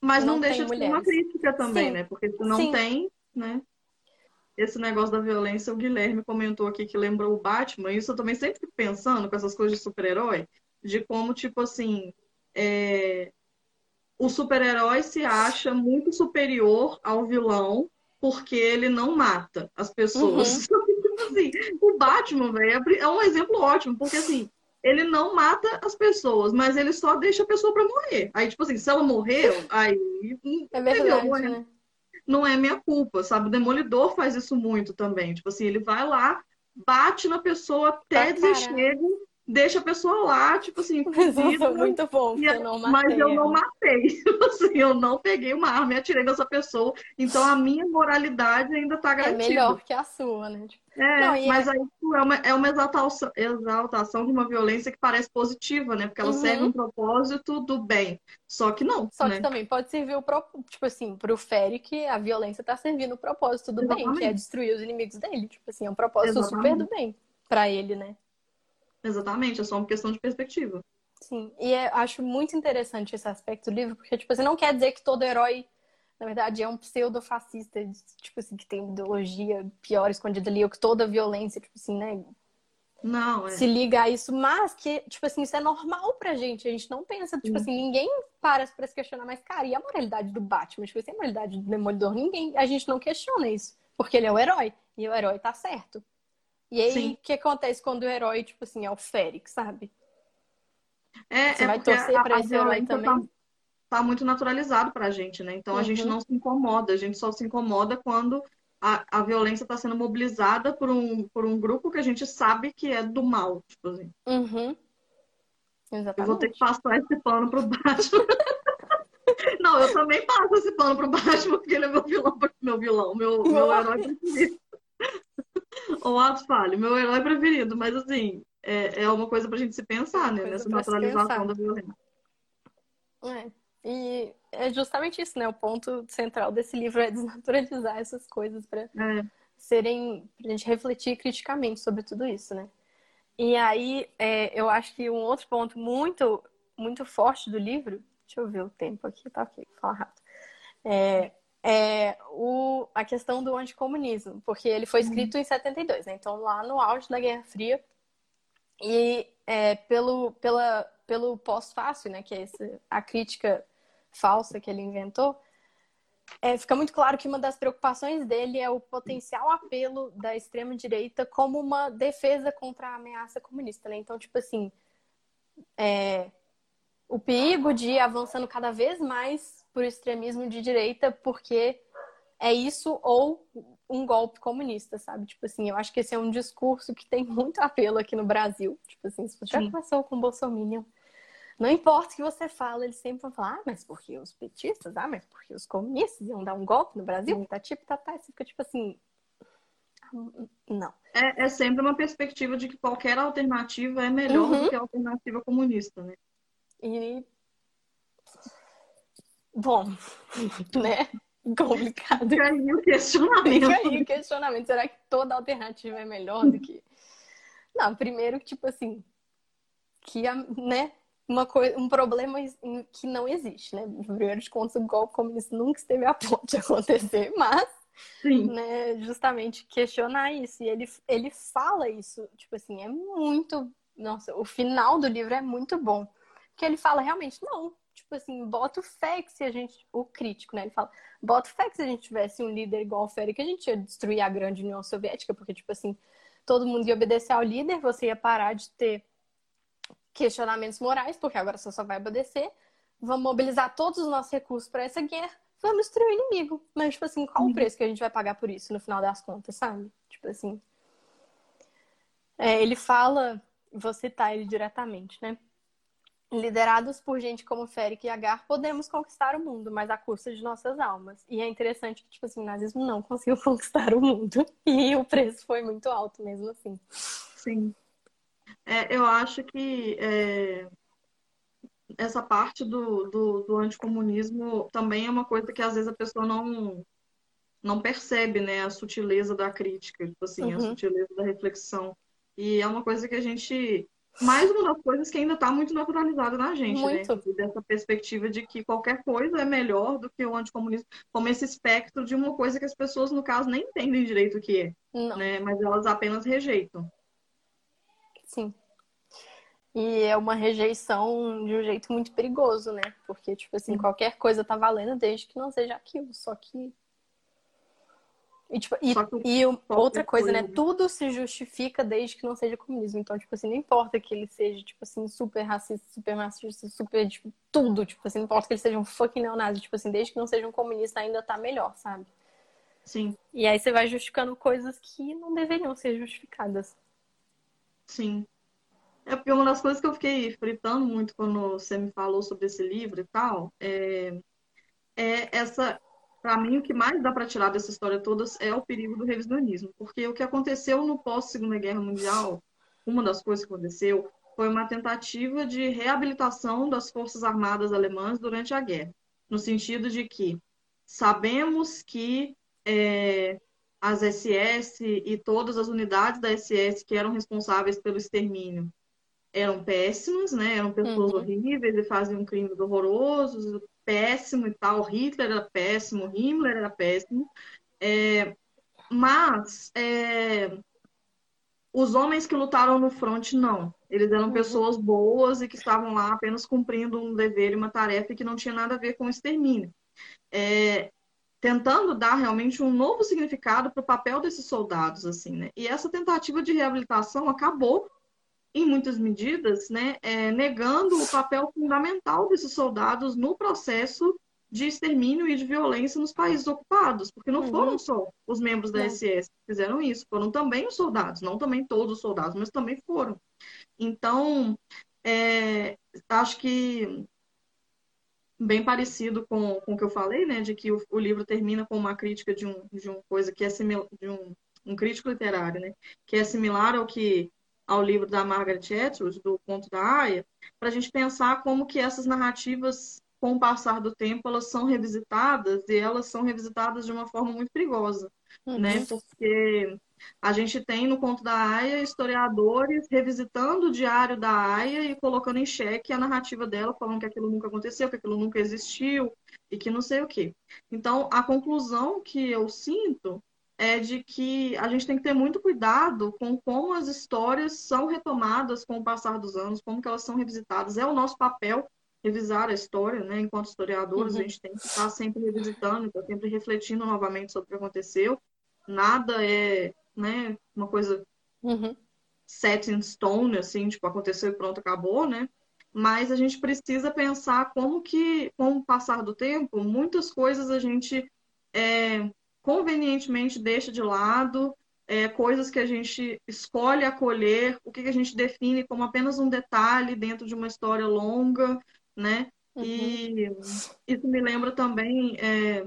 Mas não, não deixa de ser uma crítica também, Sim. né? Porque se não Sim. tem, né? Esse negócio da violência, o Guilherme comentou aqui que lembrou o Batman. Isso eu também sempre fico pensando com essas coisas de super-herói, de como, tipo assim, é... o super-herói se acha muito superior ao vilão porque ele não mata as pessoas. Uhum. assim, o Batman, velho, é, é um exemplo ótimo, porque assim, ele não mata as pessoas, mas ele só deixa a pessoa pra morrer. Aí, tipo assim, se ela morreu, aí. É verdade, entendeu? né? Não é minha culpa, sabe? O Demolidor faz isso muito também. Tipo assim, ele vai lá, bate na pessoa até desespero deixa a pessoa lá, tipo assim, fuzida, muito bom, eu não matei, mas eu não matei. Tipo assim, eu não peguei uma arma e atirei nessa pessoa. Então a minha moralidade ainda tá garantida. É melhor que a sua, né? Tipo... É, não, mas é... aí tipo, é uma, é uma exaltação, exaltação de uma violência que parece positiva, né? Porque ela uhum. serve um propósito do bem. Só que não. Só né? que também pode servir o pro... tipo assim, pro Feric, a violência tá servindo o propósito do Exatamente. bem, que é destruir os inimigos dele. Tipo assim, é um propósito Exatamente. super do bem para ele, né? Exatamente, é só uma questão de perspectiva. Sim, e é, acho muito interessante esse aspecto do livro, porque, tipo assim, não quer dizer que todo herói, na verdade, é um pseudo-fascista, tipo assim, que tem ideologia pior escondida ali, ou que toda violência, tipo assim, né? Não, é. Se liga a isso, mas que, tipo assim, isso é normal pra gente. A gente não pensa, tipo assim, ninguém para pra se questionar, mas, cara, e a moralidade do Batman? Tipo assim, a moralidade do Demolidor? Ninguém, a gente não questiona isso, porque ele é o herói, e o herói tá certo. E aí, o que acontece quando o herói, tipo assim, é o Férix, sabe? É, Você é vai torcer pra esse herói tá também? Tá, tá, muito naturalizado pra gente, né? Então uhum. a gente uhum. não se incomoda, a gente só se incomoda quando a, a violência está sendo mobilizada por um, por um grupo que a gente sabe que é do mal, tipo assim. Uhum. Exatamente. Eu vou ter que passar esse pano pro Batman. não, eu também passo esse pano pro Batman, porque ele é meu vilão, meu vilão, meu, meu herói preferido. O ato fale, meu herói preferido, mas assim, é, é uma coisa pra gente se pensar, né? Nessa naturalização da violência. É. E é justamente isso, né? O ponto central desse livro é desnaturalizar essas coisas para é. serem. pra gente refletir criticamente sobre tudo isso, né? E aí, é, eu acho que um outro ponto muito, muito forte do livro. Deixa eu ver o tempo aqui, tá ok, fala rápido. É, é o, a questão do anticomunismo, porque ele foi escrito uhum. em 72, né? Então, lá no auge da Guerra Fria. E é, pelo, pela, pelo pós-fácil, né? Que é esse, a crítica falsa que ele inventou, é, fica muito claro que uma das preocupações dele é o potencial apelo da extrema-direita como uma defesa contra a ameaça comunista, né? Então, tipo assim, é, o perigo de ir avançando cada vez mais por extremismo de direita, porque é isso ou um golpe comunista, sabe? Tipo assim, eu acho que esse é um discurso que tem muito apelo aqui no Brasil. Tipo assim, se você já começou com o Bolsonaro, não importa o que você fala, eles sempre vão falar, ah, mas porque os petistas, ah, mas porque os comunistas iam dar um golpe no Brasil, tá tipo, tá, tá, você fica tipo assim, não. É, é, sempre uma perspectiva de que qualquer alternativa é melhor uhum. do que a alternativa comunista, né? E. Bom, né? Complicado. Fica aí o questionamento. Fica aí o questionamento. Será que toda alternativa é melhor do que. Não, primeiro, tipo assim, que né, uma coisa, um problema que não existe, né? Primeiro de contas, o golpe comunista nunca esteve a ponto de acontecer, mas Sim. Né, justamente questionar isso. E ele, ele fala isso, tipo assim, é muito. Nossa, o final do livro é muito bom. Que ele fala realmente, não, tipo assim, bota fé que se a gente. O crítico, né? Ele fala, bota fé que se a gente tivesse um líder igual o que a gente ia destruir a grande União Soviética, porque, tipo assim, todo mundo ia obedecer ao líder, você ia parar de ter questionamentos morais, porque agora você só vai obedecer. Vamos mobilizar todos os nossos recursos para essa guerra vamos destruir o inimigo. Mas, tipo assim, qual uhum. o preço que a gente vai pagar por isso no final das contas, sabe? Tipo assim. É, ele fala, vou citar ele diretamente, né? Liderados por gente como Féric e Agar, podemos conquistar o mundo, mas à custa de nossas almas. E é interessante que, tipo assim, o nazismo não conseguiu conquistar o mundo. E o preço foi muito alto mesmo assim. Sim. É, eu acho que é, essa parte do, do, do, anticomunismo também é uma coisa que às vezes a pessoa não, não percebe, né? A sutileza da crítica, tipo assim, uhum. a sutileza da reflexão. E é uma coisa que a gente. Mais uma das coisas que ainda está muito naturalizada na gente, né? muito. né? Dessa perspectiva de que qualquer coisa é melhor do que o anticomunismo, como esse espectro de uma coisa que as pessoas, no caso, nem entendem direito o que é. Não. Né? Mas elas apenas rejeitam. Sim. E é uma rejeição de um jeito muito perigoso, né? Porque, tipo assim, qualquer coisa tá valendo desde que não seja aquilo. Só que. E, tipo, e, e outra coisa, né? Tudo se justifica desde que não seja comunismo. Então, tipo assim, não importa que ele seja, tipo assim, super racista, super machista, super, tipo, tudo. Tipo assim, não importa que ele seja um fucking neonazi. Tipo assim, desde que não seja um comunista ainda tá melhor, sabe? Sim. E aí você vai justificando coisas que não deveriam ser justificadas. Sim. É porque uma das coisas que eu fiquei fritando muito quando você me falou sobre esse livro e tal, é, é essa, para mim, o que mais dá para tirar dessa história toda é o perigo do revisionismo. Porque o que aconteceu no pós-Segunda Guerra Mundial, uma das coisas que aconteceu, foi uma tentativa de reabilitação das Forças Armadas Alemãs durante a guerra. No sentido de que sabemos que é, as SS e todas as unidades da SS que eram responsáveis pelo extermínio eram péssimos, né? Eram pessoas uhum. horríveis e faziam crimes horrorosos, péssimo e tal. Hitler era péssimo, Himmler era péssimo. É, mas é, os homens que lutaram no fronte, não. Eles eram uhum. pessoas boas e que estavam lá apenas cumprindo um dever e uma tarefa que não tinha nada a ver com o extermínio. É, tentando dar realmente um novo significado para o papel desses soldados, assim, né? E essa tentativa de reabilitação acabou em muitas medidas, né, é, negando o papel fundamental desses soldados no processo de extermínio e de violência nos países ocupados, porque não uhum. foram só os membros da SS que fizeram isso, foram também os soldados, não também todos os soldados, mas também foram. Então, é, acho que bem parecido com, com o que eu falei, né, de que o, o livro termina com uma crítica de um de uma coisa que é similar, de um, um crítico literário, né, que é similar ao que ao livro da Margaret Atwood, do Conto da Aya, para a gente pensar como que essas narrativas, com o passar do tempo, elas são revisitadas e elas são revisitadas de uma forma muito perigosa, uhum. né? Porque a gente tem no Conto da Aya historiadores revisitando o diário da Aya e colocando em xeque a narrativa dela, falando que aquilo nunca aconteceu, que aquilo nunca existiu e que não sei o quê. Então, a conclusão que eu sinto é de que a gente tem que ter muito cuidado com como as histórias são retomadas com o passar dos anos, como que elas são revisitadas. É o nosso papel revisar a história, né? Enquanto historiadores, uhum. a gente tem que estar sempre revisitando, estar sempre refletindo novamente sobre o que aconteceu. Nada é, né, uma coisa uhum. set in stone, assim, tipo, aconteceu e pronto, acabou, né? Mas a gente precisa pensar como que, com o passar do tempo, muitas coisas a gente é, convenientemente deixa de lado, é, coisas que a gente escolhe acolher, o que, que a gente define como apenas um detalhe dentro de uma história longa, né? Uhum. E isso me lembra também, é,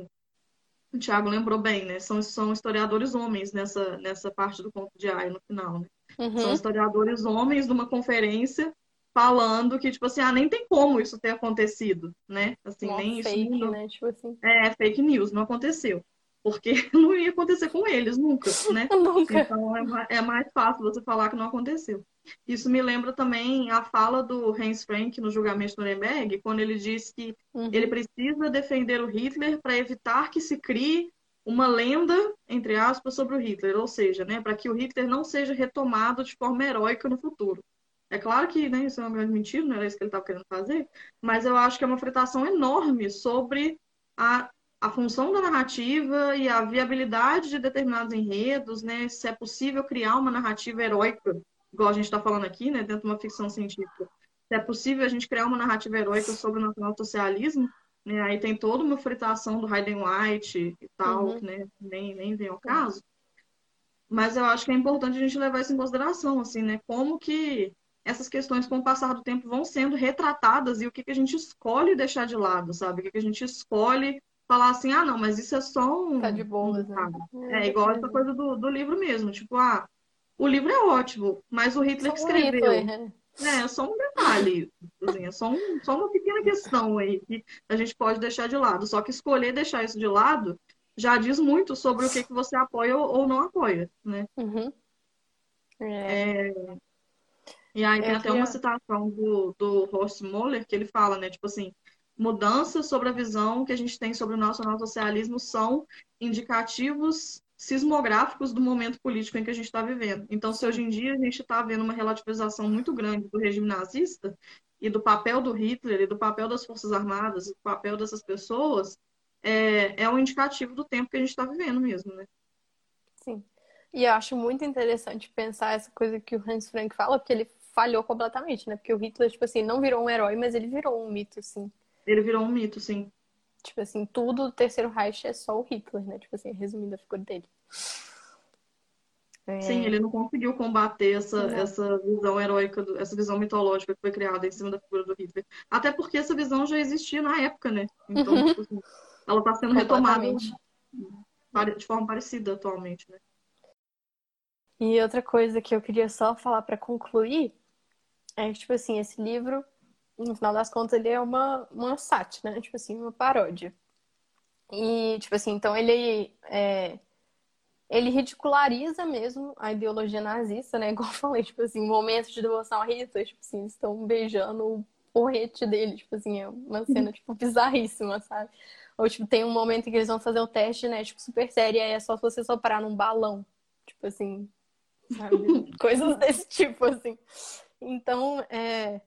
o Tiago lembrou bem, né? São, são historiadores homens nessa, nessa parte do conto de Ai no final, né? Uhum. São historiadores homens numa conferência falando que, tipo assim, ah, nem tem como isso ter acontecido, né? Assim, Nossa, nem fake, isso. Não... Né? Tipo assim. É, fake news, não aconteceu. Porque não ia acontecer com eles nunca, né? nunca. Então é, é mais fácil você falar que não aconteceu. Isso me lembra também a fala do Hans Frank no julgamento de Nuremberg, quando ele diz que uhum. ele precisa defender o Hitler para evitar que se crie uma lenda, entre aspas, sobre o Hitler, ou seja, né, para que o Hitler não seja retomado de forma heróica no futuro. É claro que né, isso é uma grande mentira, não era isso que ele estava querendo fazer, mas eu acho que é uma fritação enorme sobre a, a função da narrativa e a viabilidade de determinados enredos, né, se é possível criar uma narrativa heróica igual a gente está falando aqui, né, dentro de uma ficção científica, se é possível a gente criar uma narrativa heróica sobre o nacionalsocialismo, né, aí tem toda uma fritação do Hayden White e tal, uhum. né, nem, nem vem ao caso. Mas eu acho que é importante a gente levar isso em consideração, assim, né, como que essas questões, com o passar do tempo, vão sendo retratadas e o que, que a gente escolhe deixar de lado, sabe? O que, que a gente escolhe falar assim, ah, não, mas isso é só um. Tá de boa, né? É, é igual essa coisa do, do livro mesmo, tipo, ah, o livro é ótimo, mas o Hitler que escreveu. Hitler. Né? É só um detalhe, assim, é só, um, só uma pequena questão aí que a gente pode deixar de lado. Só que escolher deixar isso de lado já diz muito sobre o que, que você apoia ou, ou não apoia, né? Uhum. É. É... E aí tem até uma citação do, do Horst Moller que ele fala, né? Tipo assim, mudanças sobre a visão que a gente tem sobre o nacional socialismo são indicativos sismográficos do momento político em que a gente está vivendo. Então, se hoje em dia a gente está vendo uma relativização muito grande do regime nazista e do papel do Hitler e do papel das Forças Armadas, do papel dessas pessoas, é, é um indicativo do tempo que a gente está vivendo mesmo, né? Sim. E eu acho muito interessante pensar essa coisa que o Hans Frank fala, porque ele falhou completamente, né? Porque o Hitler, tipo assim, não virou um herói, mas ele virou um mito, sim. Ele virou um mito, sim. Tipo assim, tudo do Terceiro Reich é só o Hitler, né? Tipo assim, resumindo a figura dele. É... Sim, ele não conseguiu combater essa, essa visão heróica, do, essa visão mitológica que foi criada em cima da figura do Hitler. Até porque essa visão já existia na época, né? Então, uhum. tipo assim, ela está sendo retomada de forma parecida atualmente, né? E outra coisa que eu queria só falar para concluir é que, tipo assim, esse livro no final das contas, ele é uma, uma sátira, né? Tipo assim, uma paródia. E, tipo assim, então ele é, ele ridiculariza mesmo a ideologia nazista, né? Igual eu falei, tipo assim, momentos de devoção a Hitler, tipo assim, estão beijando o porrete dele, tipo assim, é uma cena, tipo, bizarríssima, sabe? Ou, tipo, tem um momento em que eles vão fazer o teste, né, tipo, super sério, e aí é só você soprar num balão, tipo assim, sabe? Coisas desse tipo, assim. Então, é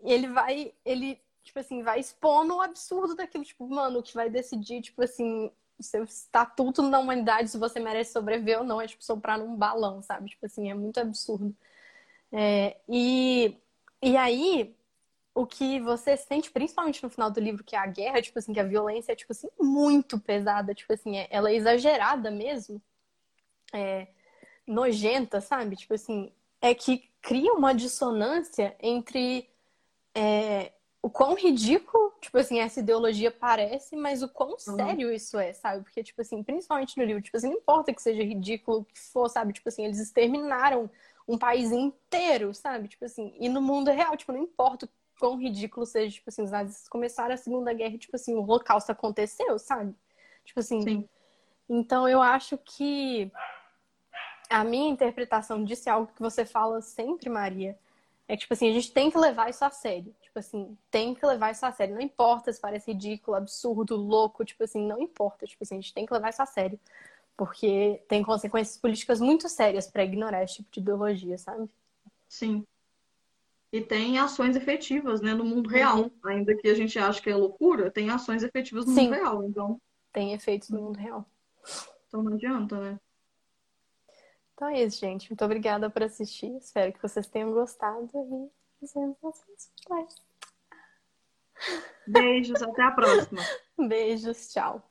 ele vai, ele, tipo assim, vai expondo o absurdo daquilo, tipo, mano, o que vai decidir, tipo assim, o seu estatuto da humanidade, se você merece sobreviver ou não, é tipo soprar num balão, sabe? Tipo assim, é muito absurdo. É, e, e aí, o que você sente, principalmente no final do livro, que é a guerra, tipo assim, que a violência é, tipo assim, muito pesada, tipo assim, é, ela é exagerada mesmo, é, nojenta, sabe? Tipo assim, é que cria uma dissonância entre é, o quão ridículo, tipo assim, essa ideologia parece, mas o quão uhum. sério isso é, sabe? Porque, tipo assim, principalmente no livro, tipo assim, não importa que seja ridículo, o que for, sabe? Tipo assim, eles exterminaram um país inteiro, sabe? Tipo assim, e no mundo real, tipo, não importa o quão ridículo seja, tipo assim, os nazistas começaram a Segunda Guerra, tipo assim, o holocausto aconteceu, sabe? Tipo assim. Sim. Então eu acho que a minha interpretação disso é algo que você fala sempre, Maria, é que, tipo assim, a gente tem que levar isso a sério. Tipo assim, tem que levar isso a sério. Não importa se parece ridículo, absurdo, louco, tipo assim, não importa. Tipo assim, a gente tem que levar isso a sério. Porque tem consequências políticas muito sérias para ignorar esse tipo de ideologia, sabe? Sim. E tem ações efetivas, né, no mundo real. Uhum. Ainda que a gente ache que é loucura, tem ações efetivas no Sim. mundo real. Então. Tem efeitos no mundo real. Então não adianta, né? Então é isso, gente. Muito obrigada por assistir. Espero que vocês tenham gostado e nos vemos próximos Beijos, até a próxima. Beijos, tchau.